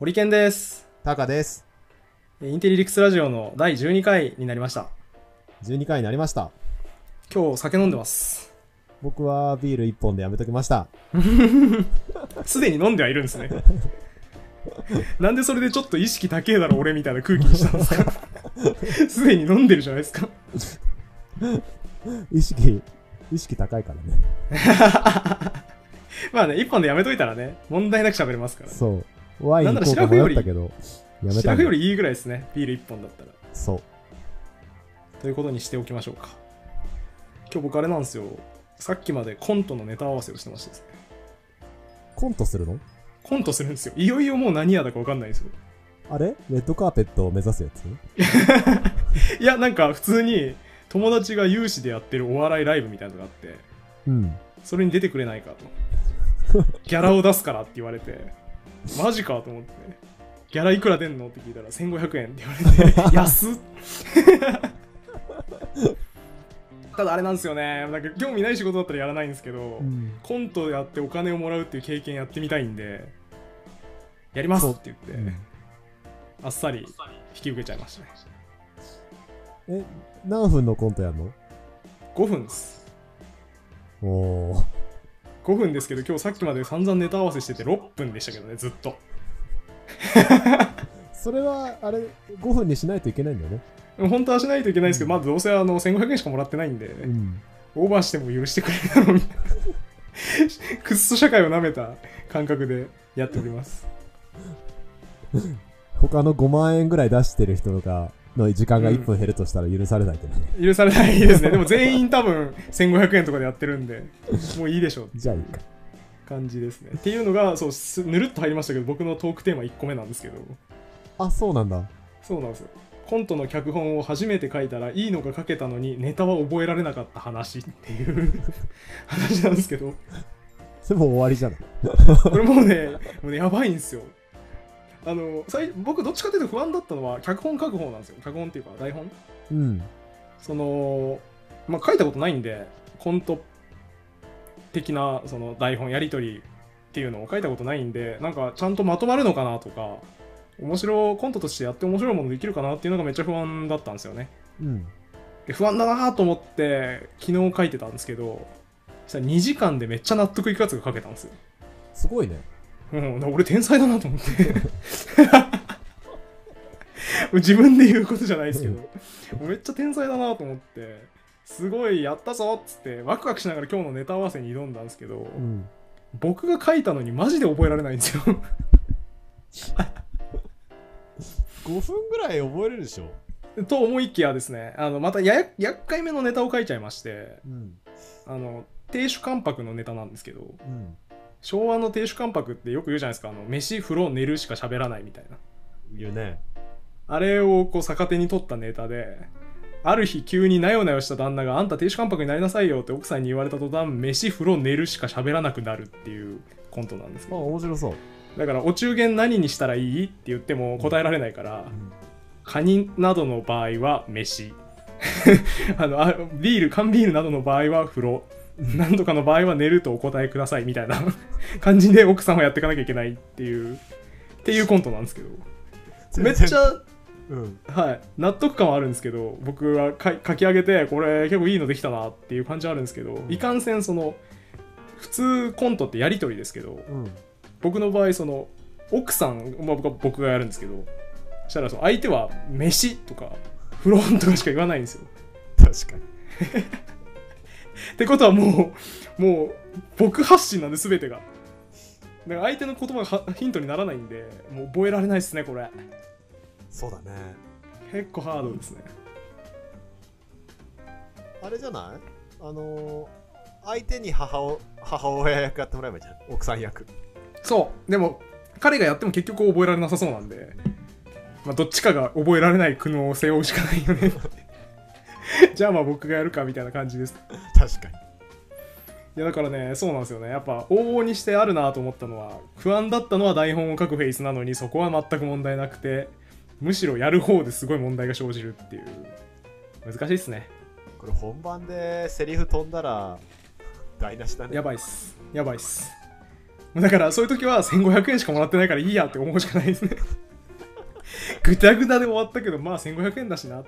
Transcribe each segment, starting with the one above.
ホリケンです。タカです。えインテリリクスラジオの第12回になりました。12回になりました。今日酒飲んでます。僕はビール1本でやめときました。すでに飲んではいるんですね。なんでそれでちょっと意識高えだろ俺みたいな空気にしたんですか？すでに飲んでるじゃないですか。意識、意識高いからね。まあね、1本でやめといたらね、問題なく喋れますから。そう。ワイン行こうか迷ったけど、やめたんだシラフよりいいぐらいですね、ビール1本だったら。そう。ということにしておきましょうか。今日僕あれなんですよ。さっきまでコントのネタ合わせをしてましたですね。コントするの？コントするんですよ。いよいよもう何やだか分かんないんですよ。あれ？レッドカーペットを目指すやつ？いや、なんか普通に友達が有志でやってるお笑いライブみたいなのがあって、うん。それに出てくれないかと。ギャラを出すからって言われて、マジかと思って、ギャラいくら出んの？って聞いたら1500円って言われて、安っただあれなんですよね、なんか興味ない仕事だったらやらないんですけど、うん。コントやってお金をもらうっていう経験やってみたいんで、やりますって言って、うんあっさり引き受けちゃいましたね。え、何分のコントやんの？5分です。おー。5分ですけど今日さっきまで散々ネタ合わせしてて6分でしたけどねずっと それは、あれ、5分にしないといけないんだよね。本当はしないといけないですけど、まあどうせあの1500円しかもらってないんで、うん。オーバーしても許してくれるだろうみたいな くっそ社会をなめた感覚でやっております他の5万円ぐらい出してる人が、の時間が1分減るとしたら許されないけどね。許されないですねでも全員多分1500円とかでやってるんでもういいでしょうじゃあいいか。感じですねっていうのがそうすぬるっと入りましたけど僕のトークテーマ1個目なんですけどあ、そうなんだ。そうなんですよコントの脚本を初めて書いたらいいのが書けたのにネタは覚えられなかった話っていう 話なんですけどそれもう終わりじゃない。これもうねもうねやばいんですよあの最僕どっちかというと不安だったのは脚本書く方なんですよ脚本っていうか台本うん。そのまあ書いたことないんでコント的なその台本やり取りっていうのを書いたことないんでなんかちゃんとまとまるのかなとか面白コントとしてやって面白いものできるかなっていうのがめっちゃ不安だったんですよねうん。で不安だなと思って昨日書いてたんですけどそしたら2時間でめっちゃ納得いくやつが書けたんですよすごいね。うん、俺天才だなと思って 自分で言うことじゃないですけどめっちゃ天才だなと思ってすごいやったぞっつってワクワクしながら今日のネタ合わせに挑んだんですけど、うん。僕が書いたのにマジで覚えられないんですよ5分ぐらい覚えれるでしょ。と思いきやですねあのまたや厄介めのネタを書いちゃいましてうん。あの亭主関白のネタなんですけどうん。昭和の亭主関白ってよく言うじゃないですかあの飯風呂寝るしか喋らないみたいな言うね。あれをこう逆手に取ったネタで、ある日急になよなよした旦那があんた亭主関白になりなさいよって奥さんに言われた途端、飯、風呂、寝るしか喋らなくなるっていうコントなんですけあ、ど。面白そう。だから、お中元何にしたらいいって言っても答えられないから、カニなどの場合は飯。あのあビール、缶ビールなどの場合は風呂。なんとかの場合は寝るとお答えくださいみたいな 感じで奥さんをやっていかなきゃいけないっていう、っていうコントなんですけど。めっちゃうん。はい、納得感はあるんですけど僕はか書き上げてこれ結構いいのできたなっていう感じはあるんですけど、いかんせんその普通コントってやり取りですけどうん。僕の場合その奥さん、まあ、僕がやるんですけどそしたらその相手は「飯」とか「風呂」とかしか言わないんですよ。確かに。ってことはもうもう僕発信なんで全てが。だから相手の言葉がはヒントにならないんでもう覚えられないですねこれそうだね。結構ハードですねあれじゃない？あのー相手に母お母親役やってもらえばいいじゃん。奥さん役。そうでも彼がやっても結局覚えられなさそうなんで、まあ、どっちかが覚えられない苦悩を背負うしかないよね じゃあまあ僕がやるかみたいな感じです。確かに。いやだからねそうなんですよね。やっぱ往々にしてあるなと思ったのは不安だったのは台本を書くフェイスなのにそこは全く問題なくてむしろやる方ですごい問題が生じるっていう。難しいっすね。これ本番でセリフ飛んだら台無しだね。やばいっす。やばいっす。だからそういう時は1500円しかもらってないからいいやって思うしかないですね。ぐだぐだで終わったけどまあ1500円だしな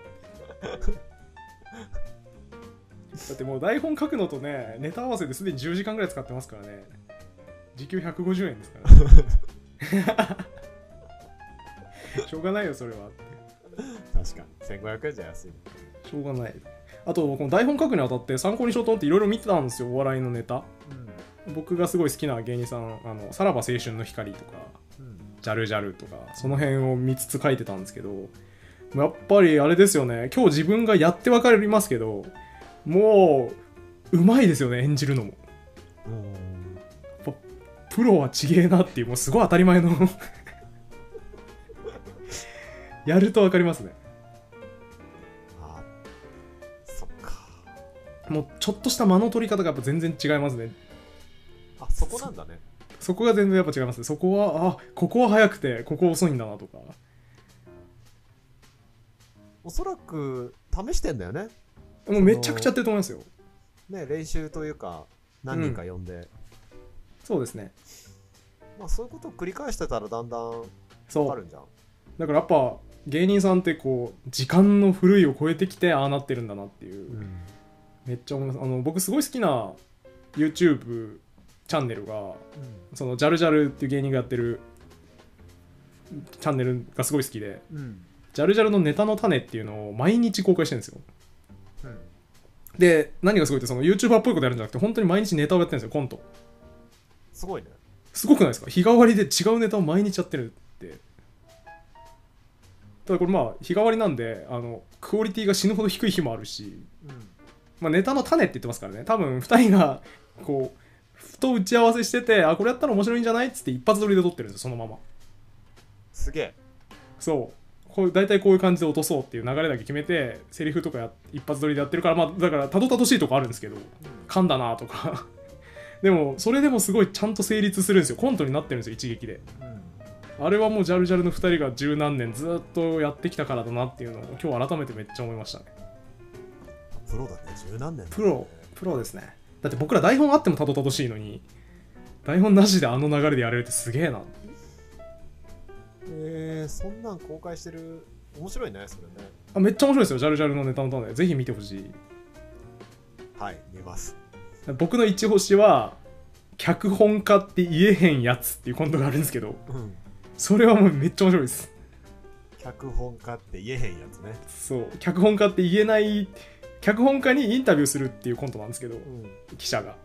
だってもう台本書くのとねネタ合わせですでに10時間ぐらい使ってますからね。時給150円ですから、ね、しょうがないよそれは確かに。1500円じゃ安いね。しょうがない。あとこの台本書くにあたって参考にしようと思っていろいろ見てたんですよお笑いのネタ。僕がすごい好きな芸人さんあのさらば青春の光とかうん。ジャルジャルとかその辺を見つつ書いてたんですけどやっぱりあれですよね。今日自分がやって分かりますけどもううまいですよね演じるのも。うんプロはちげえなっていうもうすごい当たり前の。やると分かりますね。あそっか。もうちょっとした間の取り方がやっぱ全然違いますね。あそこなんだね。そこが全然やっぱ違いますね。そこはあここは早くてここ遅いんだなとか。おそらく試してんだよねもうめちゃくちゃやってると思いますよ。ね練習というか何人か呼んで、そうですね。まあそういうことを繰り返してたらだんだんわそう。かるんじゃん。だからやっぱ芸人さんってこう時間の古いを超えてきてああなってるんだなっていう、めっちゃ思います。あの僕すごい好きな YouTube チャンネルがそのジャルジャルっていう芸人がやってるチャンネルがすごい好きでうん。うんジャルジャルのネタの種っていうのを毎日公開してるんですよ。うんで何がすごいってその YouTuber っぽいことやるんじゃなくて本当に毎日ネタをやってるんですよコント。すごいね。すごくないですか？日替わりで違うネタを毎日やってるって。ただこれまあ日替わりなんであのクオリティが死ぬほど低い日もあるし、まあ、ネタの種って言ってますからね。多分2人がこうふと打ち合わせしててあこれやったら面白いんじゃないっつって一発撮りで撮ってるんですよそのまま。すげえ。そうこう大体こういう感じで落とそうっていう流れだけ決めてセリフとかや一発撮りでやってるからまあだからたどたどしいとこあるんですけど噛んだなとか。でもそれでもすごいちゃんと成立するんですよ。コントになってるんですよ一撃で。うん。あれはもうジャルジャルの2人が十何年ずっとやってきたからだなっていうのを今日改めてめっちゃ思いましたね。プロだね。十何年だね。プロ。プロですね。だって僕ら台本あってもたどたどしいのに台本なしであの流れでやれるってすげえなえー、そんなん公開してる面白いねそれね。あめっちゃ面白いですよジャルジャルのネタの種ぜひ見てほしい。はい見ます。僕の一星は脚本家って言えへんやつっていうコントがあるんですけど。うん。それはもうめっちゃ面白いです。脚本家って言えへんやつね。そう。脚本家って言えない脚本家にインタビューするっていうコントなんですけどうん。記者が。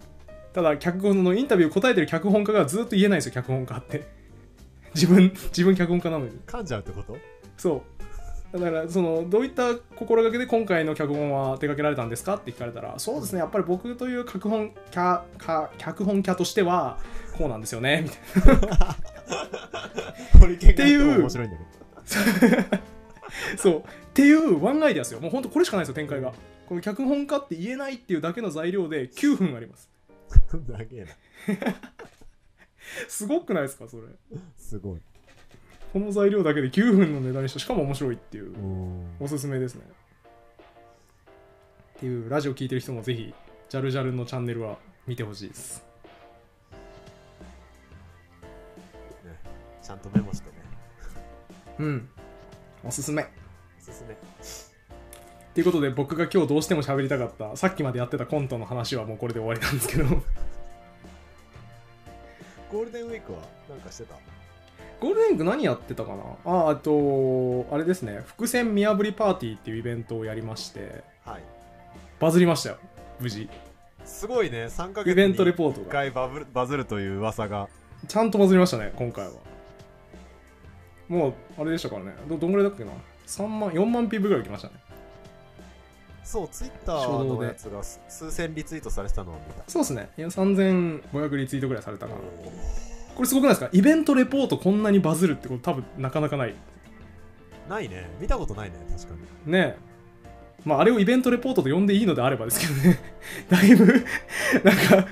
ただ脚本のインタビュー答えてる脚本家がずっと言えないんですよ脚本家って自分自分脚本家なのに。噛んじゃうってこと？そう。だからそのどういった心がけで今回の脚本は手掛けられたんですかって聞かれたらそうですね。やっぱり僕という脚本家か脚本家としてはこうなんですよね。みたいな。面白いんだけそう。っていうワンアイデアですよ。もうほんとこれしかないですよ展開が。この脚本家って言えないっていうだけの材料で9分あります。ど長えなすごくないですかそれ。すごい。この材料だけで9分の値段にしてしかも面白いっていう。うん。おすすめですね。っていうラジオ聞いてる人もぜひジャルジャルのチャンネルは見てほしいです。ね。ちゃんとメモしてね。うん。おすすめ。おすすめ。っていうことで僕が今日どうしても喋りたかったさっきまでやってたコントの話はもうこれで終わりなんですけどゴールデンウィークはなんかしてた？ゴールデンウィーク何やってたかな？ああとあれですね。伏線見破りパーティーっていうイベントをやりまして。はい。バズりましたよ。無事。すごいね。3ヶ月イベントレに1ポートが。回バブルバズるという噂が。ちゃんとバズりましたね今回は。もうあれでしたからね。どどんぐらいだっけな？3万4万 PV ぐらい来ましたねそうツイッターのやつが数数千リツイートされてたのを見た。そうですね。いや3500リツイートぐらいされたかなこれすごくないですか？イベントレポートこんなにバズるってこと多分なかなかない。ないね。見たことないね確かに。ね。えまああれをイベントレポートと呼んでいいのであればですけどね。だいぶなんか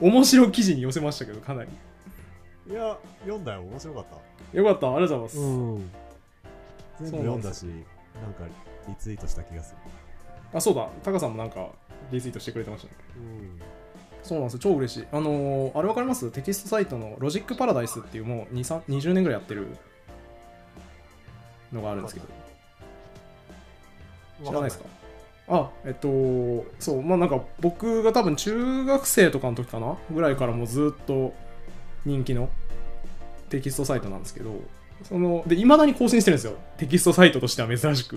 面白記事に寄せましたけどかなり。いや読んだよ。面白かった。よかった。ありがとうございます、ん。全部そうなんです読んだしなんかリツイートした気がするあそうだ。タカさんもなんかリツイートしてくれてましたね。うん。そうなんですよ。超嬉しい。あのーあれわかります？テキストサイトのロジックパラダイスっていうもう2 3 20年ぐらいやってるのがあるんですけど。知らないですか？あえっとそう。まあなんか僕が多分中学生とかの時かな？ぐらいからもうずっと人気のテキストサイトなんですけど。そのでいまだに更新してるんですよ。テキストサイトとしては珍しく。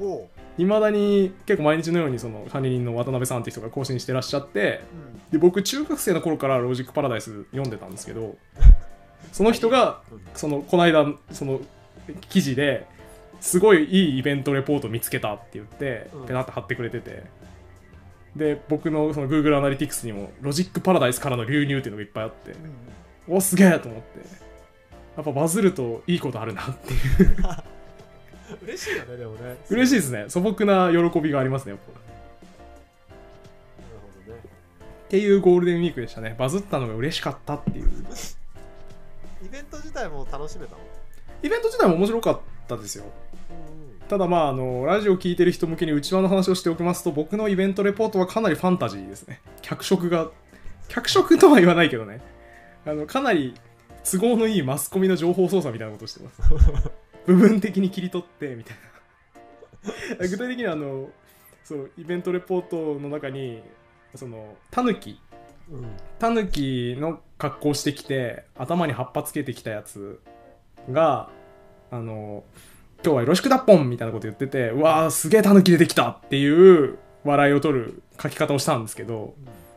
おう、いまだに結構毎日のようにその管理人の渡辺さんって人が更新してらっしゃってうん。で僕中学生の頃からロジックパラダイス読んでたんですけどその人がそのこの間その記事ですごいいいイベントレポート見つけたって言ってうん。ペナって貼ってくれてて。で僕のその Google アナリティクスにもロジックパラダイスからの流入っていうのがいっぱいあってうん。おすげえと思って。やっぱバズるといいことあるなっていう 嬉しいよねでもね。嬉しいいですね。素朴な喜びがありますねやっぱ。なるほどね。っていうゴールデンウィークでしたね。バズったのが嬉しかったっていう。イベント自体も楽しめたの？イベント自体も面白かったですよ。うんただまああのラジオ聞いてる人向けに内輪の話をしておきますと僕のイベントレポートはかなりファンタジーですね。脚色が脚色とは言わないけどね。あのかなり都合のいいマスコミの情報操作みたいなことをしてます 部分的に切り取ってみたいな。具体的にはあのそうイベントレポートの中にそのタヌキ。うん。タヌキの格好してきて頭に葉っぱつけてきたやつがあの今日はよろしくだっぽんみたいなこと言っててうわーすげえタヌキ出てきたっていう笑いを取る書き方をしたんですけど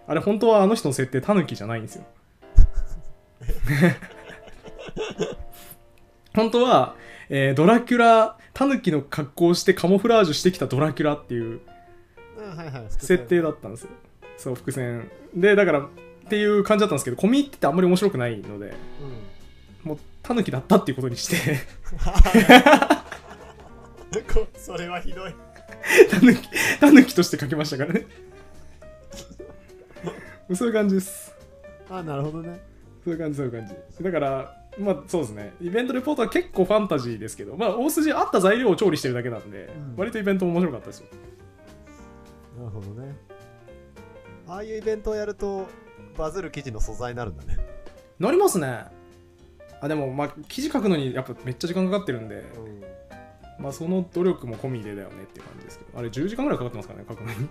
あれ本当はあの人の設定タヌキじゃないんですよ。本当は、えードラキュラタヌキの格好をしてカモフラージュしてきたドラキュラっていう設定だったんですよ。そう伏線。でだからっていう感じだったんですけど込み入っててあんまり面白くないのでうん。もうタヌキだったっていうことにして。こそれはひどい。タヌキタヌキとして書きましたからね。そういう感じです。あなるほどね。そういう感じそういう感じ。だからまあそうですね。イベントレポートは結構ファンタジーですけどまあ大筋あった材料を調理してるだけなんで、うん。割とイベントも面白かったですよ。なるほどね。ああいうイベントをやるとバズる記事の素材になるんだね。なりますね。あでもまあ記事書くのにやっぱめっちゃ時間かかってるんで、うん。まあその努力も込みでだよねっていう感じですけど。あれ10時間ぐらいかかってますからね書くのに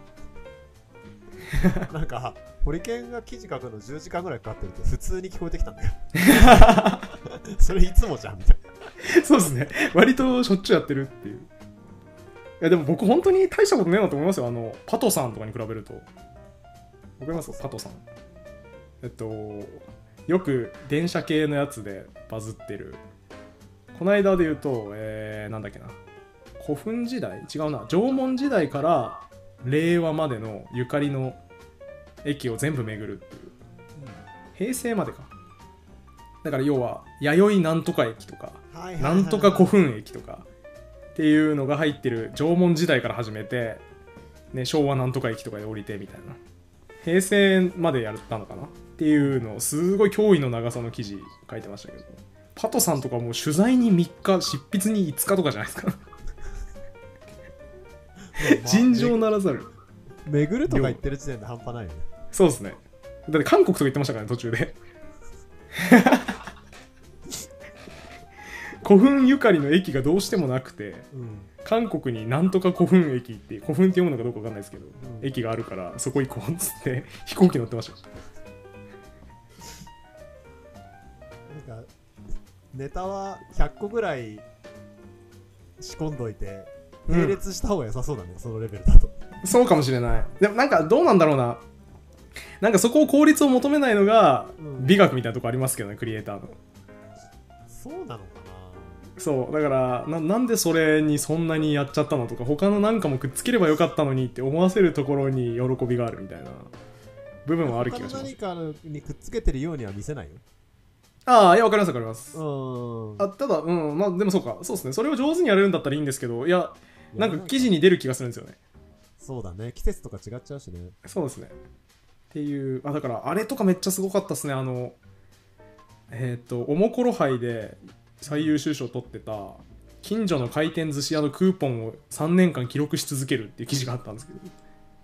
なんかホリケンが記事書くの10時間ぐらいかかってるって普通に聞こえてきたんだよ それいつもじゃんみたいそうですね。割としょっちゅうやってるっていう。いや、でも僕本当に大したことねえなと思いますよ。あの、パトさんとかに比べると。わかります？パトさん。えっと、よく電車系のやつでバズってる。この間で言うと、えー、なんだっけな。古墳時代？違うな。縄文時代から令和までのゆかりの駅を全部巡るっていう。平成までか。だから要は、弥生なんとか駅とか、なんとか古墳駅とかっていうのが入ってる縄文時代から始めて、ね、昭和なんとか駅とかで降りてみたいな。平成までやったのかな？っていうのをすごい驚異の長さの記事書いてましたけど。パトさんとかもう取材に3日執筆に5日とかじゃないですか 尋常ならざる。巡るとか言ってる時点で半端ないよね。そうですね。だって韓国とか言ってましたからね途中で。古墳ゆかりの駅がどうしてもなくてうん。韓国になんとか古墳駅って古墳って読むのかどうかわかんないですけど、ん。駅があるからそこ行こうっつって飛行機乗ってました。なんかネタは100個ぐらい仕込んどいてうん並列した方が良さそうだね、そのレベルだと。そうかもしれない。でもなんかどうなんだろうな。なんかそこを効率を求めないのがうん。美学みたいなとこありますけどねクリエイターの。そうなのかそうだからななんでそれにそんなにやっちゃったのとか他のなんかもくっつければよかったのにって思わせるところに喜びがあるみたいな。部分はある気がします。他の何かにくっつけてるようには見せないよ。ああいやわかりますわかります。うん。あただうんまあでもそうか。そうですね。それを上手にやれるんだったらいいんですけどいやなんか記事に出る気がするんですよね。そうだね。季節とか違っちゃうしね。そうですね。っていうあだからあれとかめっちゃすごかったですね。あのえっ、とおもころ杯で最優秀賞を取ってた近所の回転寿司屋のクーポンを3年間記録し続けるっていう記事があったんですけど。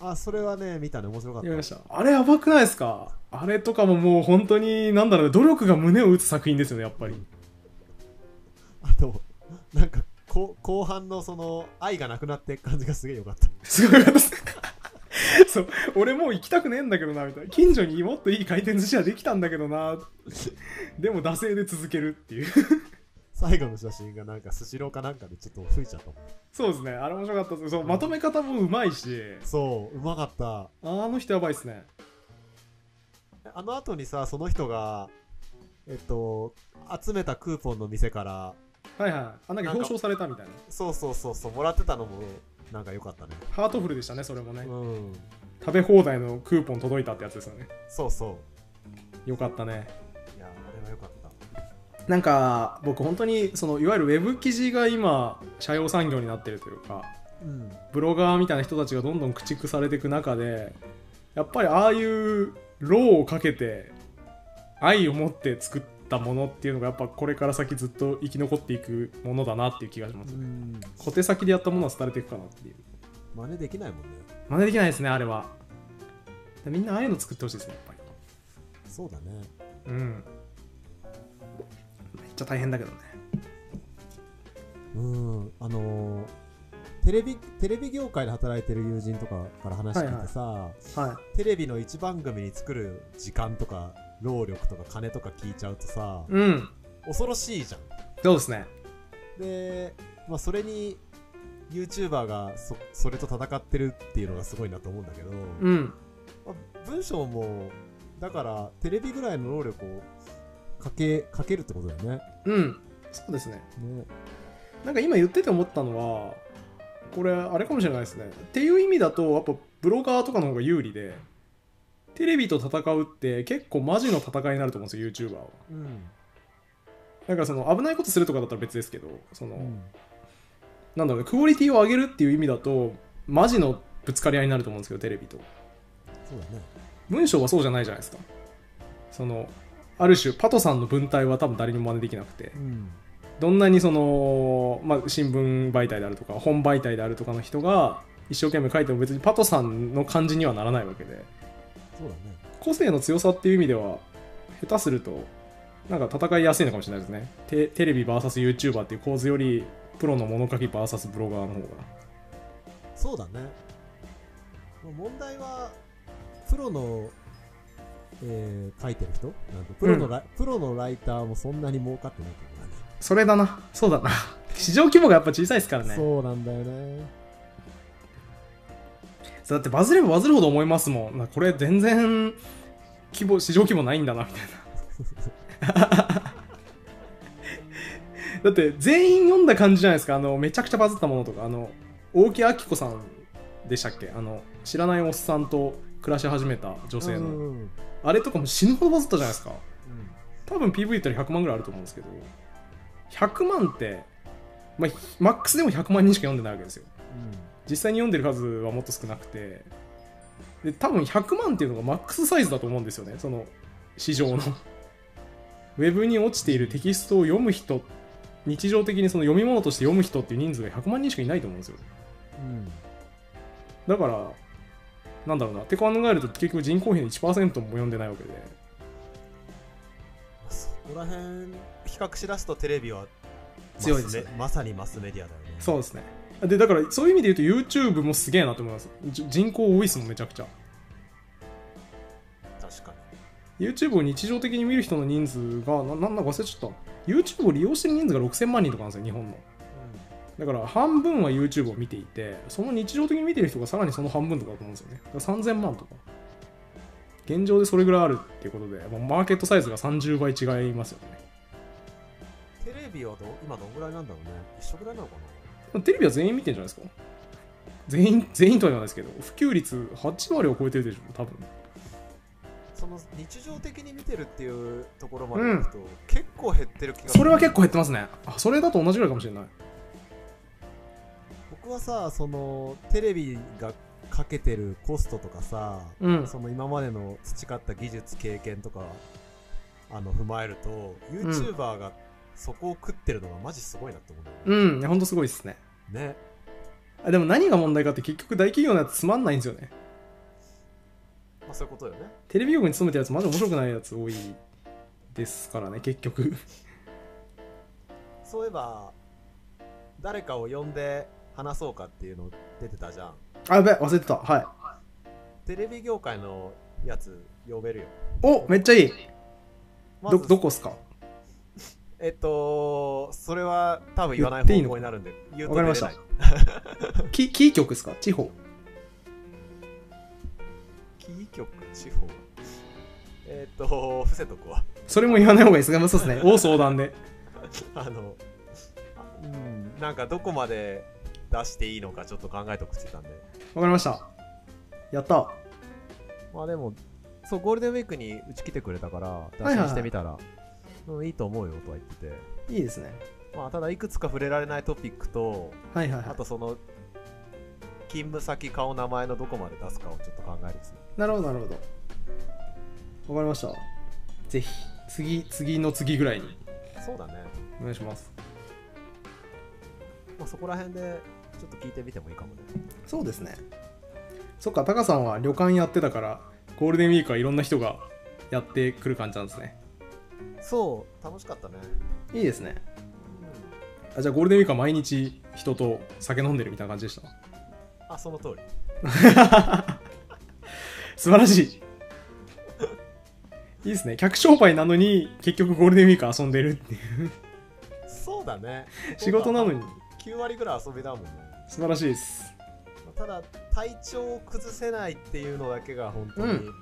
あそれはね見たね。面白かった。やりました。あれやばくないですか？あれとかももう本当になんだろうね努力が胸を打つ作品ですよねやっぱり。あとなんかこ後半のその愛がなくなっていく感じがすげえよかった。すごいですそう俺もう行きたくねえんだけどなみたいな。近所にもっといい回転寿司屋できたんだけどな。でも惰性で続けるっていう。最後の写真がなんかスシローかなんかでちょっと吹いちゃったもん。そうですね。あれ面白かったです。そうまとめ方もうまいし。そううまかった。あの人やばいっすね。あの後にさその人がえっと集めたクーポンの店からはいはい。あなんか表彰されたみたいな。そうそうそうそうもらってたのもなんか良かったね。ハートフルでしたねそれもね。うん。食べ放題のクーポン届いたってやつですよね。そうそう。よかったね。いやあれは良かった。なんか僕本当にそのいわゆるウェブ記事が今社用産業になってるというかうん。ブロガーみたいな人たちがどんどん駆逐されていく中でやっぱりああいう労をかけて愛を持って作ったものっていうのがやっぱこれから先ずっと生き残っていくものだなっていう気がします、うん。小手先でやったものは廃れていくかなっていう真似できないもんね。真似できないですねあれは。みんなああいうの作ってほしいですねやっぱり。そうだね。うん。めっちゃ大変だけどね。うん。あのーテレビテレビ業界で働いてる友人とかから話聞いてさ、はテレビの一番組に作る時間とか労力とか金とか聞いちゃうとさいうん。恐ろしいじゃん。そうですね。で、まあ、それに YouTuber がそそれと戦ってるっていうのがすごいなと思うんだけど、うん。まあ文章もだからテレビぐらいの労力をかけかけるってことだよね。うん。そうですね。ね。なんか今言ってて思ったのはこれあれかもしれないですね。っていう意味だとやっぱブロガーとかの方が有利でテレビと戦うって結構マジの戦いになると思うんですよ YouTuber は。うん。なんかその危ないことするとかだったら別ですけどその、うん。なんだろうねクオリティを上げるっていう意味だとマジのぶつかり合いになると思うんですけどテレビと。そうだね。文章はそうじゃないじゃないですか。そのある種パトさんの文体は多分誰にも真似できなくて。うん。どんなにその、まあ、新聞媒体であるとか本媒体であるとかの人が一生懸命書いても別にパトさんの感じにはならないわけでそうだね。個性の強さっていう意味では下手するとなんか戦いやすいのかもしれないですね。テテレビ VSYouTuber っていう構図よりプロの物書き VS ブロガーの方が。そうだね。まあ問題はプロの、えー書いてる人？なんてプロのラ、プロのライターもそんなに儲かってないけど。ねそれだな。そうだな。市場規模がやっぱ小さいですからね。そうなんだよねだってバズればバズるほど思いますもん。なこれ全然規模市場規模ないんだなみたいな。だって全員読んだ感じじゃないですか。あのめちゃくちゃバズったものとか。あの大木明子さんでしたっけ？あの知らないおっさんと暮らし始めた女性の、うんうんあれとかも死ぬほどバズったじゃないですか。多分 PV 言ったら100万ぐらいあると思うんですけど100万って、まあ、マックスでも100万人しか読んでないわけですよ実際に読んでる数はもっと少なくて。で多分100万っていうのがマックスサイズだと思うんですよね。その市場の。ウェブに落ちているテキストを読む人日常的にその読み物として読む人っていう人数が100万人しかいないと思うんですようんうん。だからなんだろうな。って考えると結局人口比の1%も読んでないわけで。そこら辺比較しだすとテレビは強いですね。まさにマスメディアだよね。そうですねでだからそういう意味で言うと YouTube もすげえなと思います。じ人口多いですもんめちゃくちゃ。確か YouTube を日常的に見る人の人数がななんだか忘れちゃった。YouTube を利用してる人数が6000万人とかなんですよ日本の。だから半分は YouTube を見ていてその日常的に見てる人がさらにその半分とかだと思うんですよね。だから3000万とか。現状でそれぐらいあるっていうことでもうマーケットサイズが30倍違いますよね。うんテレビはどう今どんぐらいなんだろうね。一緒ぐらいなのかなテレビは全員見てんじゃないですか？全員全員とは言わないですけど普及率8割を超えてるでしょ多分。その日常的に見てるっていうところまでいくと、結構減ってる気がする。それは結構減ってますね。あそれだと同じぐらいかもしれない。僕はさそのテレビがかけてるコストとかさ、うん。その今までの培った技術経験とかあの踏まえると YouTuber がそこを食ってるのがマジすごいなって思ううんいやほんとすごいですね。ね。あでも何が問題かって結局大企業のやつつまんないんですよね。あ、そういうことよね。テレビ局に勤めたやつマジ面白くないやつ多いですからね結局。そういえば誰かを呼んで話そうかっていうの出てたじゃん。あやべ忘れてた。はい。テレビ業界のやつ呼べるよ。おめっちゃいい。まずどどこっすか？えっとそれは多分言わない方向になるんで。わかりました。キキー局っすか？地方キー局地方えっと伏せとくわ。それも言わない方がいいですがそうですね。大 相談で。あのあうんなんかどこまで出していいのかちょっと考えとくってたんで。わかりました。やった。まあでもそうゴールデンウィークにうち来てくれたから打いはい診してみたら、うん、いいと思うよとは言ってて。いいですね。まあただいくつか触れられないトピックとあはいはいはい。とその勤務先顔名前のどこまで出すかをちょっと考えるですねなるほどなるほど。わかりました。ぜひ次次の次ぐらいに。そうだね、お願いします。まあ、そこら辺でちょっと聞いてみてもいいかもね。そうですね。そっかタカさんは旅館やってたからゴールデンウィークはいろんな人がやってくる感じなんですねそう楽しかったね。いいですね。あじゃあゴールデンウィークは毎日人と酒飲んでるみたいな感じでした？あその通り。素晴らしい。いいですね。客商売なのに結局ゴールデンウィーク遊んでるっていう。そうだね。仕事なのに。9割ぐらい遊びだもんね。素晴らしいです。まあただ体調を崩せないっていうのだけが本当にうん。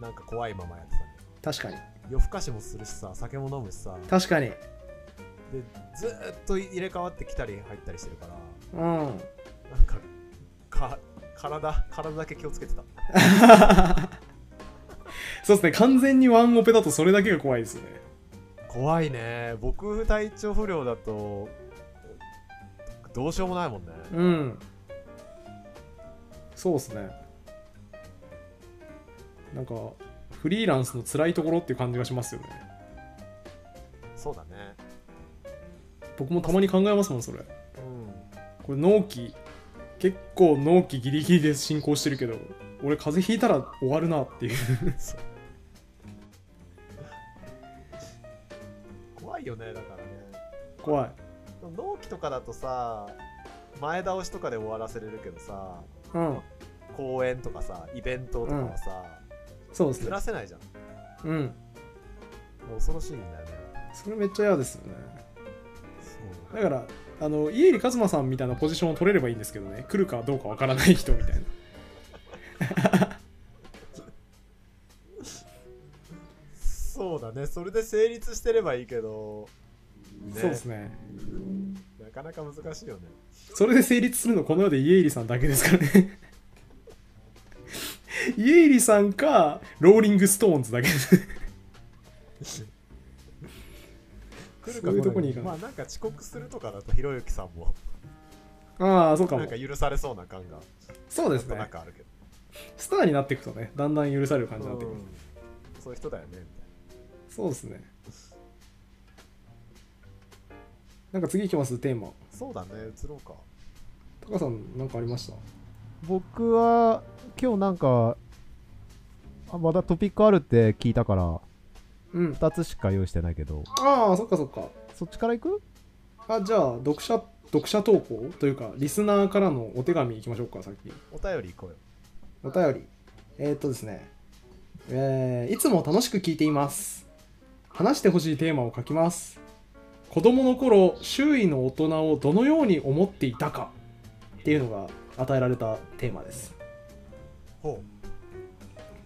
なんか怖いままやってたね、確かに夜更かしもするしさ酒も飲むしさ。確かに。でずーっと入れ替わってきたり入ったりしてるから。うん。なんかか体体だけ気をつけてた。そうですね。完全にワンオペだとそれだけが怖いですよね。怖いね。僕体調不良だとどうしようもないもんね。うん。そうですね。なんかフリーランスの辛いところっていう感じがしますよね。そうだね。僕もたまに考えますもんそれ。うん。これ納期結構納期ギリギリで進行してるけど俺風邪ひいたら終わるなっていう。怖いよねだからね。怖い。納期とかだとさ前倒しとかで終わらせれるけどさうん。公演とかさイベントとかはさ、ずそうですね。らせないじゃん。うん。恐ろしいんだよね。それめっちゃ嫌ですよね。そう。だからあの家入一馬さんみたいなポジションを取れればいいんですけどね。来るかどうかわからない人みたいな。そうだね。それで成立してればいいけど、ね。そうですね。なかなか難しいよね。それで成立するのこの世で家入さんだけですからね家入さんかローリングストーンズだけ。です来るそういうとこに行かない。まあなんか遅刻するとかだとひろゆきさんも。ああそうかも。なんか許されそうな感が。そうですね。なくあるけど。スターになっていくとねだんだん許される感じになってくる、うん。そういう人だよねみたいそうですね。なんか次いきますテーマ。なそうだね移ろうか。タカさんなんかありました？僕は今日なんかあまだトピックあるって聞いたからうん。2つしか用意してないけど。ああそっかそっか。そっちから行く？あじゃあ読者読者投稿？というかリスナーからのお手紙いきましょうか先お便り行こうよ。お便り。えー、っとですね。えーいつも楽しく聞いています。話してほしいテーマを書きます。子供の頃周囲の大人をどのように思っていたかっていうのが与えられたテーマです。ほ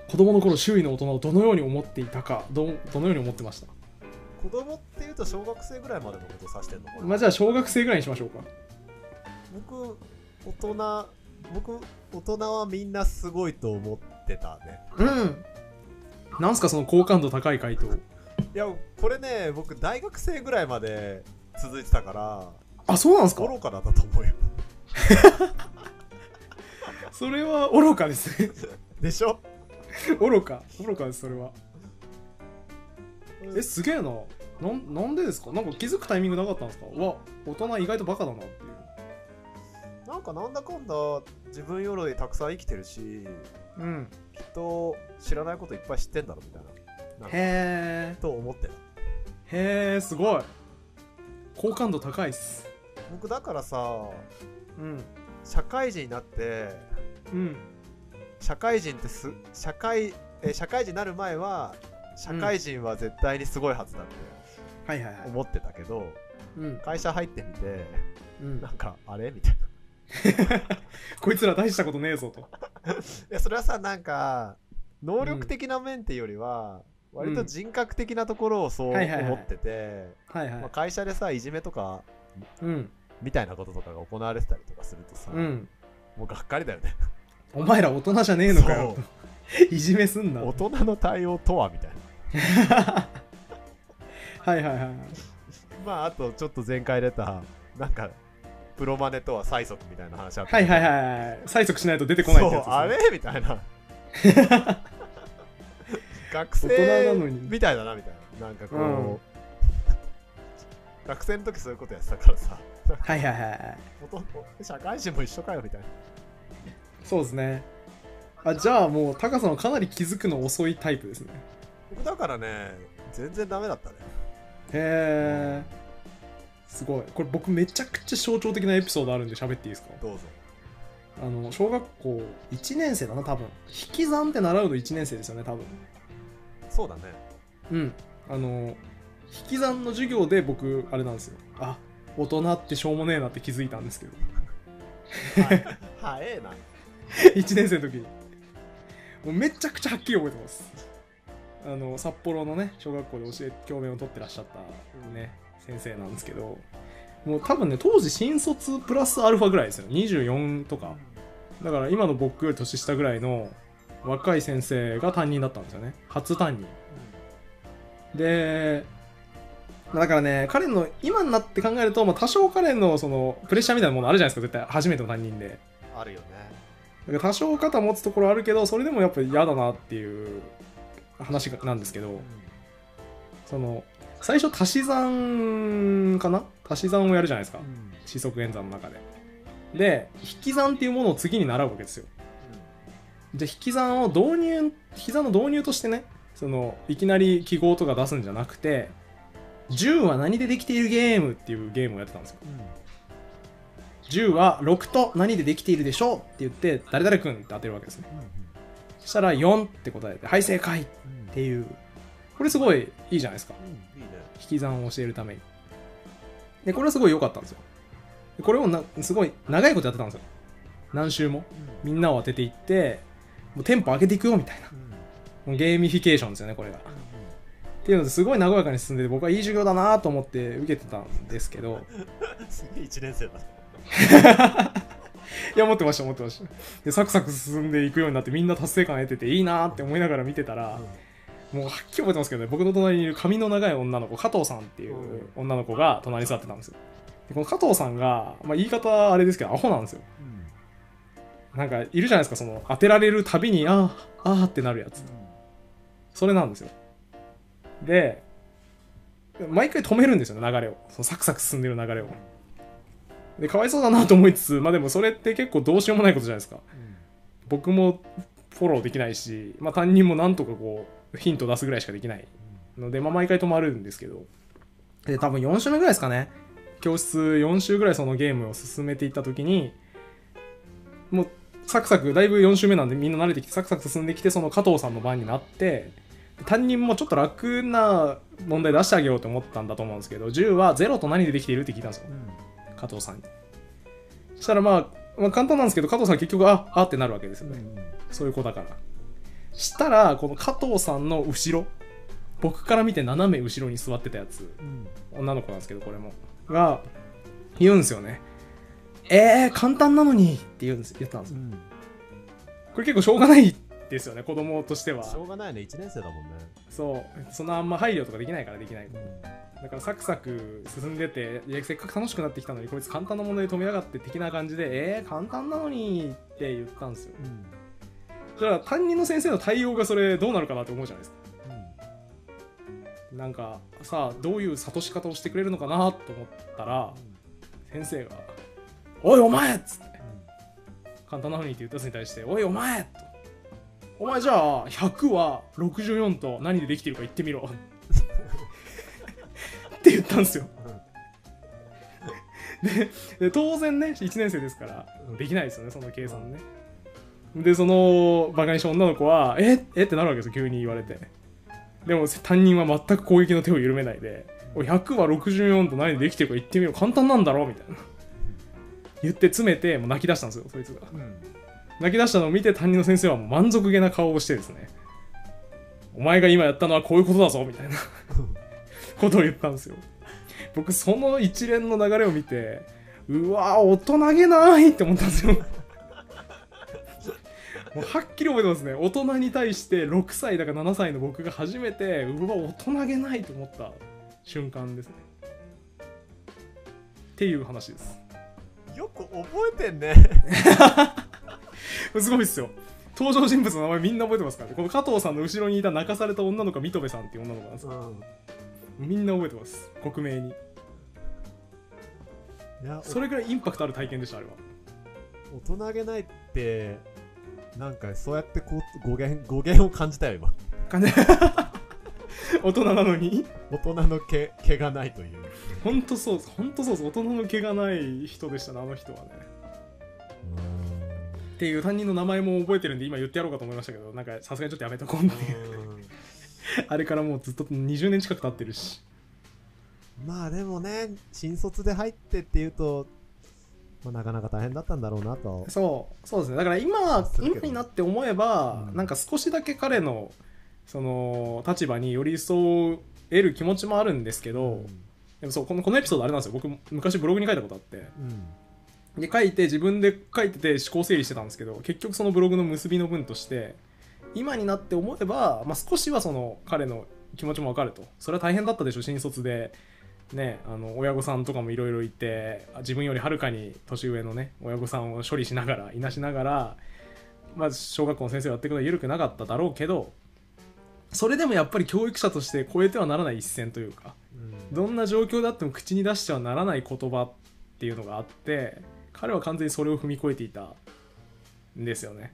子供の頃周囲の大人をどのように思っていたかどどのように思ってました？う子供っていうと小学生ぐらいまでのことを指してんのかな。まあじゃあ小学生ぐらいにしましょうか。僕大人僕大人はみんなすごいと思ってたね。うん。なんすかその好感度高い回答。いやこれね僕大学生ぐらいまで続いてたからあそうなんですか？愚かだったと思うよ それは愚かですね。でしょ？愚か。愚かですそれは。えすげえな。なんなんでですか？なんか気づくタイミングなかったんですか？うわ大人意外とバカだなっていう。なんかなんだかんだ自分よりたくさん生きてるしうん。きっと知らないこといっぱい知ってんだろみたいな。へえと思って。たへえすごい。好感度高いっす。僕だからさうん。社会人になってうん。社会人ってす社会え社会人になる前は社会人は絶対にすごいはずだってはいはいはい。思ってたけど、うん。会社入ってみてうん。なんかあれ？みたいな。い こいつら大したことねえぞと。やそれはさなんか能力的な面っていうよりは、割と人格的なところをそう思ってて、会社でさいじめとかうん。みたいなこととかが行われてたりとかするとさ、うん。もうがっかりだよねお前ら大人じゃねえのかよ。いじめすんな。大人の対応とはみたいな。はいはいはいまああとちょっと前回出たなんかプロマネとは催促みたいな話あった。はいはいはいはい催促しないと出てこないってやつね。あれみたいな。学生みたいだなみたいな。なんかこう、うん。学生の時そういうことやってたからさ。はいはいはい社会人も一緒かよみたいなそうですね。あじゃあもう高さんはかなり気づくの遅いタイプですね。僕だからね全然ダメだったね。へえすごい。これ僕めちゃくちゃ象徴的なエピソードあるんで喋っていいですか？どうぞ。あの小学校1年生だな多分。引き算って習うの1年生ですよね多分。そうだね。うん。あの引き算の授業で僕あれなんですよ。あ大人ってしょうもねえなって気づいたんですけど。早えな 1年生の時に。もうめちゃくちゃはっきり覚えてます。あの札幌のね小学校で教え教鞭を取ってらっしゃったね先生なんですけど。もう多分ね当時新卒プラスアルファぐらいですよ。24とか。だから今の僕より年下ぐらいの若い先生が担任だったんですよね。初担任。でだからね彼の今になって考えると、ま、多少彼のそのプレッシャーみたいなものあるじゃないですか。絶対初めての担任で。あるよね。多少肩持つところあるけどそれでもやっぱり嫌だなっていう話がなんですけどその最初足し算かな？足し算をやるじゃないですか。四則演算の中で。で引き算っていうものを次に習うわけですよ。じゃあ引き算を導入引き算の導入としてねそのいきなり記号とか出すんじゃなくて10は何でできているゲームっていうゲームをやってたんですよ10は6と何でできているでしょうって言って誰々君って当てるわけですね。そしたら4って答えてはい正解っていう。これすごいいいじゃないですか。引き算を教えるために。でこれはすごい良かったんですよ。これをなすごい長いことやってたんですよ。何週も。みんなを当てていってもうテンポ上げていくよみたいな。もうゲーミフィケーションですよねこれが。っていうのですごい和やかに進んでて僕はいい授業だなと思って受けてたんですけど。すげえ1年生だ。いや持ってました持ってました。でサクサク進んでいくようになってみんな達成感得てていいなって思いながら見てたら、もうはっきり覚えてますけどね僕の隣にいる髪の長い女の子加藤さんっていう女の子が隣に座ってたんですよ。でこの加藤さんが、まあ、言い方あれですけどアホなんですよ。なんかいるじゃないですかその当てられるたびにあーあーってなるやつ。それなんですよ。で毎回止めるんですよね流れを。そのサクサク進んでる流れをでかわいそうだなと思いつつまあでもそれって結構どうしようもないことじゃないですか。僕もフォローできないし、まあ、担任もなんとかこうヒント出すぐらいしかできないので、まあ、毎回止まるんですけど。で多分4週目ぐらいですかね。教室4週ぐらいそのゲームを進めていった時にもうサクサクだいぶ4週目なんでみんな慣れてきてサクサク進んできてその加藤さんの番になって担任もちょっと楽な問題出してあげようと思ったんだと思うんですけど10は0と何でできているって聞いたんですよ加藤さんに。そしたらまあ、まあ、簡単なんですけど加藤さん結局ああってなるわけですよね。そういう子だから。したらこの加藤さんの後ろ僕から見て斜め後ろに座ってたやつ女の子なんですけどこれも。が言うんですよね。えー、簡単なのにって言うんです言ったんですよ。これ結構しょうがないですよね子供としては。しょうがないね。1年生だもんね。そう。そんなあんま配慮とかできないからできないだからサクサク進んでてせっかく楽しくなってきたのにこいつ簡単な問題で止めやがって的な感じでえー、簡単なのにって言ったんですよ。じゃあ担任の先生の対応がそれどうなるかなって思うじゃないですか。なんかさあどういう諭し方をしてくれるのかなと思ったら先生が「おいお前!」っつって簡単なのにって言ったやつに対して「おいお前!」とお前じゃあ100は64と何でできてるか言ってみろって言ったんですよ。で当然ね1年生ですからできないですよねその計算ね。でそのバカにした女の子は「ええっ?」てなるわけですよ急に言われて。でも担任は全く攻撃の手を緩めないで「おい100は64と何でできてるか言ってみろ簡単なんだろ」みたいな。言って詰めてもう泣き出したんですよそいつが。うん。泣き出したのを見て担任の先生はもう満足げな顔をしてですね。お前が今やったのはこういうことだぞみたいなことを言ったんですよ。僕その一連の流れを見てうわ大人げないって思ったんですよ。もうはっきり覚えてますね。大人に対して6歳だか7歳の僕が初めてうわ大人げないと思った瞬間ですね。っていう話です。よく覚えてんね。すごいっすよ。登場人物の名前みんな覚えてますからね。この加藤さんの後ろにいた泣かされた女の子は水戸部さんっていう女の子なんですよ。うんみんな覚えてます。克明に。いやそれぐらいインパクトある体験でしたあれは。大人げないってなんかそうやってこう語源語源を感じたよ今。感じ 大人なのに？大人の毛毛がないという。ほんとそうですほんとそうです大人の毛がない人でしたねあの人はね。っていう担任の名前も覚えてるんで今言ってやろうかと思いましたけどなんかさすがにちょっとやめとこうっていう あれからもうずっと20年近く経ってるし。まあでもね新卒で入ってっていうと、まあ、なかなか大変だったんだろうなと。そうそうですね。だから今するけど今になって思えば、うん。なんか少しだけ彼のその立場に寄り添える気持ちもあるんですけど、でもそうこのこのエピソードあれなんですよ。僕昔ブログに書いたことあって。うん。で書いて自分で書いてて思考整理してたんですけど結局そのブログの結びの文として今になって思えば、まあ、少しはその彼の気持ちもわかると。それは大変だったでしょ新卒で。ねあの親御さんとかもいろいろいて自分よりはるかに年上のね親御さんを処理しながらいなしながらまず小学校の先生をやっていくのは緩くなかっただろうけどそれでもやっぱり教育者として超えてはならない一線というかうん。どんな状況であっても口に出してはならない言葉っていうのがあって彼は完全にそれを踏み越えていたんですよね。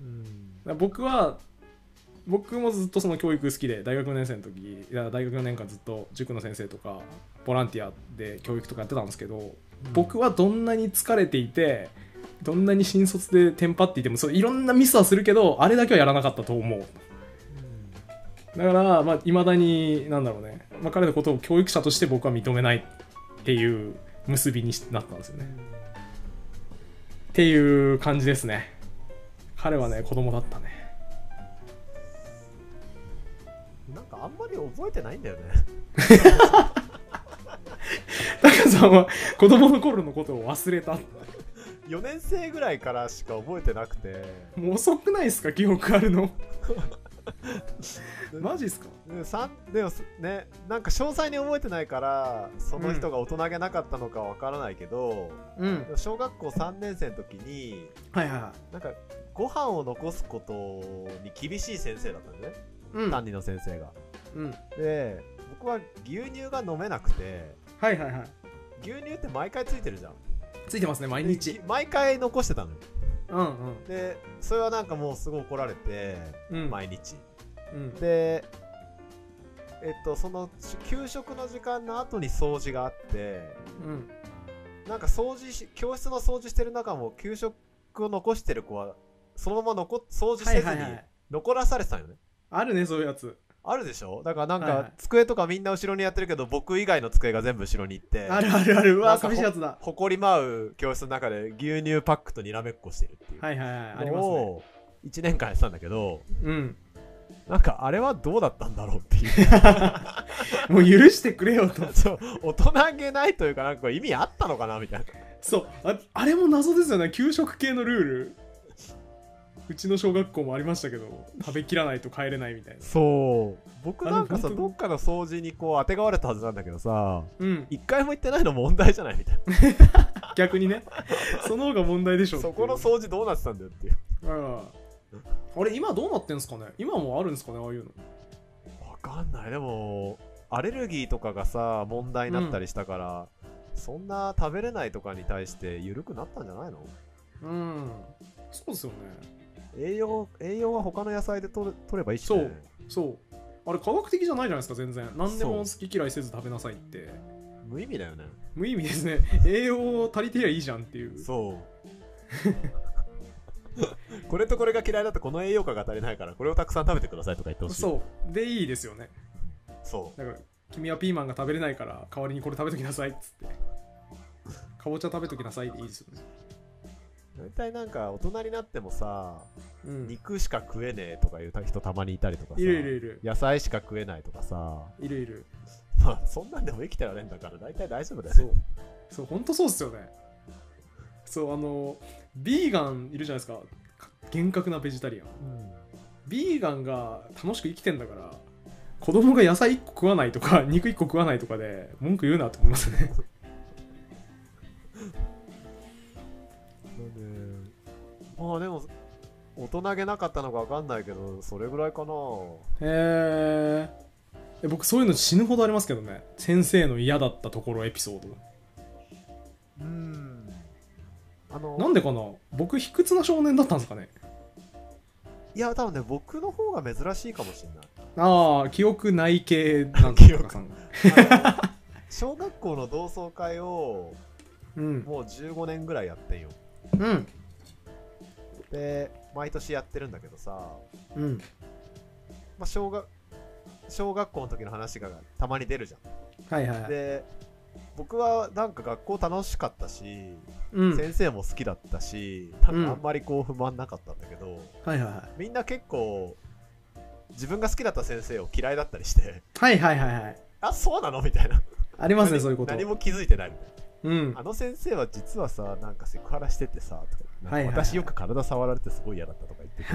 うん。僕は僕もずっとその教育好きで大学4年生の時いや大学4年間ずっと塾の先生とかボランティアで教育とかやってたんですけど、僕はどんなに疲れていてどんなに新卒でテンパっていてもそういろんなミスはするけどあれだけはやらなかったと思う。だからまあいまだになんだろうね、まあ、彼のことを教育者として僕は認めないっていう結びになったんですよね。っていう感じですね。彼はね子供だったねなんかあんまり覚えてないんだよね。タカさんは子供の頃のことを忘れた。4年生ぐらいからしか覚えてなくて。もう遅くないですか？記憶あるの。マジっすか？でもすねなんか詳細に覚えてないからその人が大人げなかったのかわからないけど、うん。小学校3年生の時にはいはいはなんかご飯を残すことに厳しい先生だったんね、いうん。担任の先生が。うん。で僕は牛乳が飲めなくてはいはいはい。牛乳って毎回ついてるじゃん。ついてますね毎日。で毎回残してたのよ。うんうん。でそれはなんかもうすごい怒られて、うん。毎日。うん。でえっとその給食の時間の後に掃除があってうん。なんか掃除し教室の掃除してる中も給食を残してる子はそのまま残っ掃除せずにはいはいはい。残らされてたんよね、あるねそういうやつ。あるでしょ？だからなんはいはい。か机とかみんな後ろにやってるけど僕以外の机が全部後ろに行ってあるあるある。うわ寂しいやつだ。誇り舞う教室の中で牛乳パックとにらめっこしてるっていう。はいはいはいありのますね。を1年間やってたんだけどうん。なんかあれはどうだったんだろうっていう。もう許してくれよと。そう大人げないというかなんか意味あったのかなみたいな。そうああれも謎ですよね。給食系のルールうちの小学校もありましたけど食べきらないと帰れないみたいな。そう。僕なんかさどっかの掃除にこう当てがわれたはずなんだけどさうん。一回も行ってないの問題じゃないみたい 逆にね。その方が問題でしょそこの掃除どうなってたんだよっていう。うんあれ今どうなってんすかね？今もあるんですかね？ああいうの。わかんない。でもアレルギーとかがさ問題になったりしたから、そんな食べれないとかに対して緩くなったんじゃないの？うん。そうですよね栄養栄養は他の野菜で取れ取ればいいし、ね、そうあれ科学的じゃないじゃないですか全然。何でも好き嫌いせず食べなさいって。無意味だよね。無意味ですね。栄養足りてりゃいいじゃんっていう。そう。これとこれが嫌いだとこの栄養価が足りないからこれをたくさん食べてくださいとか言ってほしい。そう。でいいですよね。そう。だから君はピーマンが食べれないから代わりにこれ食べときなさいっつって。かぼちゃ食べときなさいでいいですよね大体なんか大人になってもさ、うん。肉しか食えねえとかいう人たまにいたりとかさいるいるいる。野菜しか食えないとかさいるいる。まあそんなんでも生きてられんだから大体大丈夫だよそう。そう本当そうっすよね。そうあのビーガンいるじゃないですか。か厳格なベジタリアン。うん。ビーガンが楽しく生きてんだから子供が野菜1個食わないとか肉1個食わないとかで文句言うなと思いますね まあでも大人げなかったのかわかんないけどそれぐらいかな。へー。え僕そういうの死ぬほどありますけどね。先生の嫌だったところエピソード。うん。あのなんでかな？僕卑屈な少年だったんですかね。いや多分ね僕の方が珍しいかもしれない。ああ記憶ない系なんですか 小学校の同窓会をうん。もう15年ぐらいやってんよ。うんで毎年やってるんだけどさ、うん。まあ、小学小学校の時の話がたまに出るじゃはいはいはい。んで僕はなんか学校楽しかったし、うん。先生も好きだったしなんあんまりこう不満なかったんだけど、はいはいはい。みんな結構自分が好きだった先生を嫌いだったりしてはいはいはいはい。あそうなの？みたいな。ありますねそういうこと。何も気づいてないみたいな。うん。あの先生は実はさなんかセクハラしててさとかはいはいはい。私よく体触られてすごい嫌だったとか言ってて。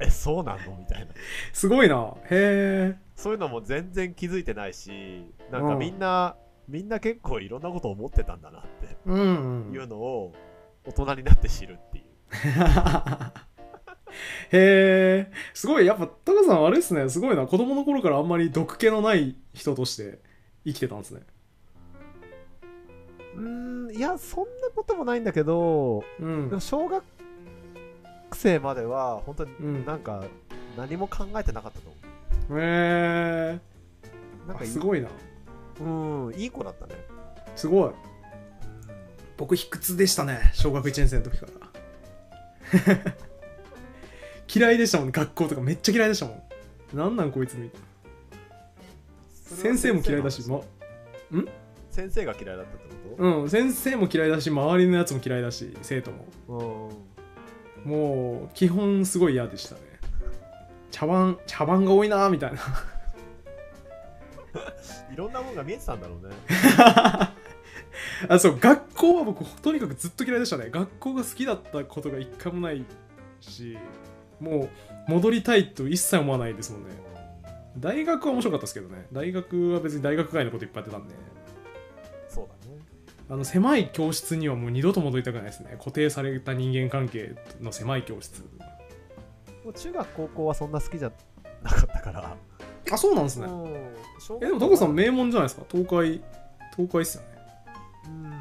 えそうなの？みたいな。すごいな。へえそういうのも全然気づいてないしなんかみんな、みんな結構いろんなこと思ってたんだなってうん、うん、いうのを大人になって知るっていう。へえすごいやっぱタカさんあれですね。すごいな。子供の頃からあんまり毒気のない人として生きてたんですねうーんいやそんなこともないんだけどうん。小学生までは本当にうん。なんか何も考えてなかったと思へえうなんかすごいな。うんいい子だったね。すごい。僕卑屈でしたね小学1年生の時から。嫌いでしたもん学校とかめっちゃ嫌いでしたもん。なんなんこいつみたいな。先生も嫌いだし、ま、先生が嫌いだったってこうん先生も嫌いだし周りのやつも嫌いだし生徒も。もう基本すごい嫌でしたね。茶番茶番が多いなみたいな。いろんなもんが見えてたんだろうね。あそう学校は僕とにかくずっと嫌いでしたね。学校が好きだったことが一回もないしもう戻りたいと一切思わないですもんね。大学は面白かったですけどね。大学は別に大学外のこといっぱいやってたんであの狭い教室にはもう二度と戻りたくないですね。固定された人間関係の狭い教室。もう中学高校はそんな好きじゃなかったから。あそうなんですね。えでもタコさん名門じゃないですか？東海東海っすよね。うん。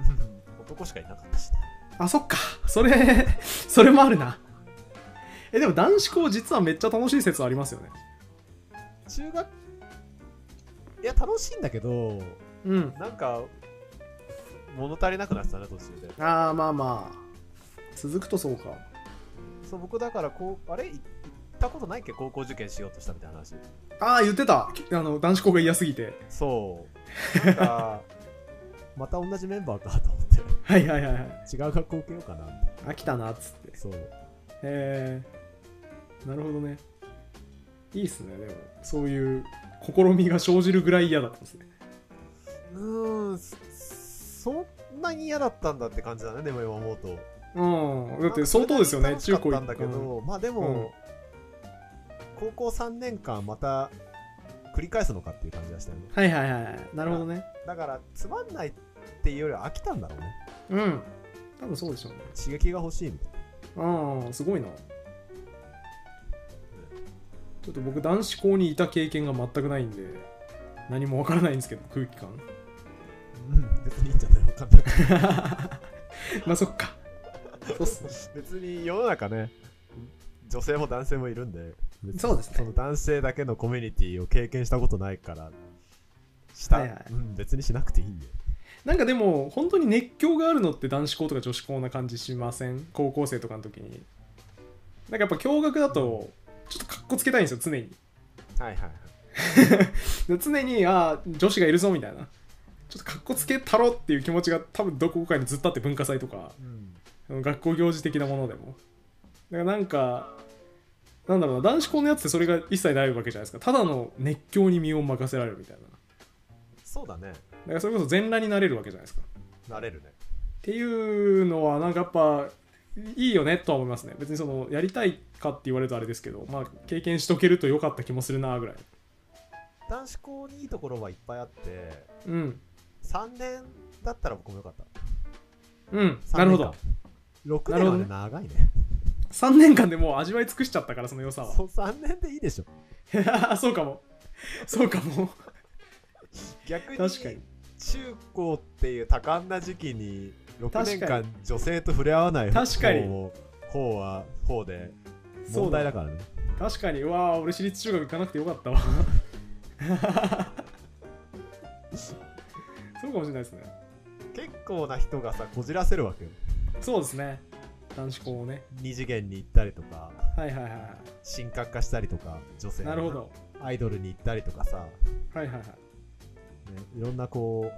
男しかいなかったしね。あそっか。それそれもあるな。えでも男子校実はめっちゃ楽しい説ありますよね。中学いや楽しいんだけどうん。なんか物足りなくなってたね途中で。ああまあまあ。続くとそうか。そう僕だからこうあれ？い行ったことないっけ？高校受験しようとしたみたいな話。ああ言ってた。あの男子校が嫌すぎて。そう。なんか また同じメンバーかと思って。はいはいはいはい。違う学校受けようかなって。飽きたなっつって。そう。へえなるほどね。いいっすねでも。そういう試みが生じるぐらい嫌だったんですね。うーんそそんなに嫌だったんだって感じだねでも今思うと。うん。だって相当ですよね中高かったんだけど、まあでも、高校3年間また繰り返すのかっていう感じがしたよね。はいはいはいなるほどね。だからつまんないっていうよりは飽きたんだろうね。うん。多分そうでしょうね。刺激が欲しいみたいああすごいな。ちょっと僕男子校にいた経験が全くないんで何もわからないんですけど空気感 まあそっか。そうっすね。別に世の中ね女性も男性もいるんでそうですね。その男性だけのコミュニティを経験したことないからした、はいはい。うん、別にしなくていいんで。なんかでも本当に熱狂があるのって男子校とか女子校な感じしません？高校生とかの時に。なんかやっぱ共学だとちょっとかっこつけたいんですよ常に。はいはいはい。で 常にああ女子がいるぞみたいなちょっとかっこつけたろっていう気持ちが多分どこかにずっとあって文化祭とか。うん。学校行事的なものでも。だからなんかなんだろうな男子校のやつってそれが一切ないわけじゃないですか。ただの熱狂に身を任せられるみたいな。そうだね。だからそれこそ全裸になれるわけじゃないですか。なれるね。っていうのはなんかやっぱいいよねとは思いますね。別にそのやりたいかって言われるとあれですけどまあ経験しとけるとよかった気もするなぐらい。男子校にいいところはいっぱいあってうん3年だったら僕もよかった。うん3なるほど。6なるほど。ね年はね長いね。3年間でもう味わい尽くしちゃったからその良さは。そう3年でいいでしょ。そうかも。そうかも。逆に確かに。中高っていう多感な時期に6年間女性と触れ合わない確かに。方は方で問題だからね。確かに。うわー俺私立中学行かなくてよかったわ かもしれないですね。結構な人がさこじらせるわけよ。そうですね。男子校をね。二次元に行ったりとかはいはいはいは神格化したりとか女性なるほど。アイドルに行ったりとかさ、ね、はいはいはい。いろんなこ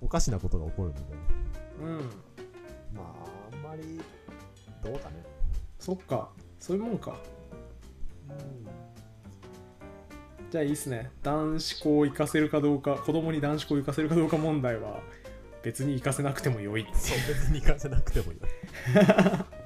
うおかしなことが起こるので。うん。まああんまりどうかね。そっか。そういうもんか。うんじゃあいいっすね。男子校を行かせるかどうか子供に男子校を行かせるかどうか問題は別に行かせなくてもよいそう別に行かせなくてもいい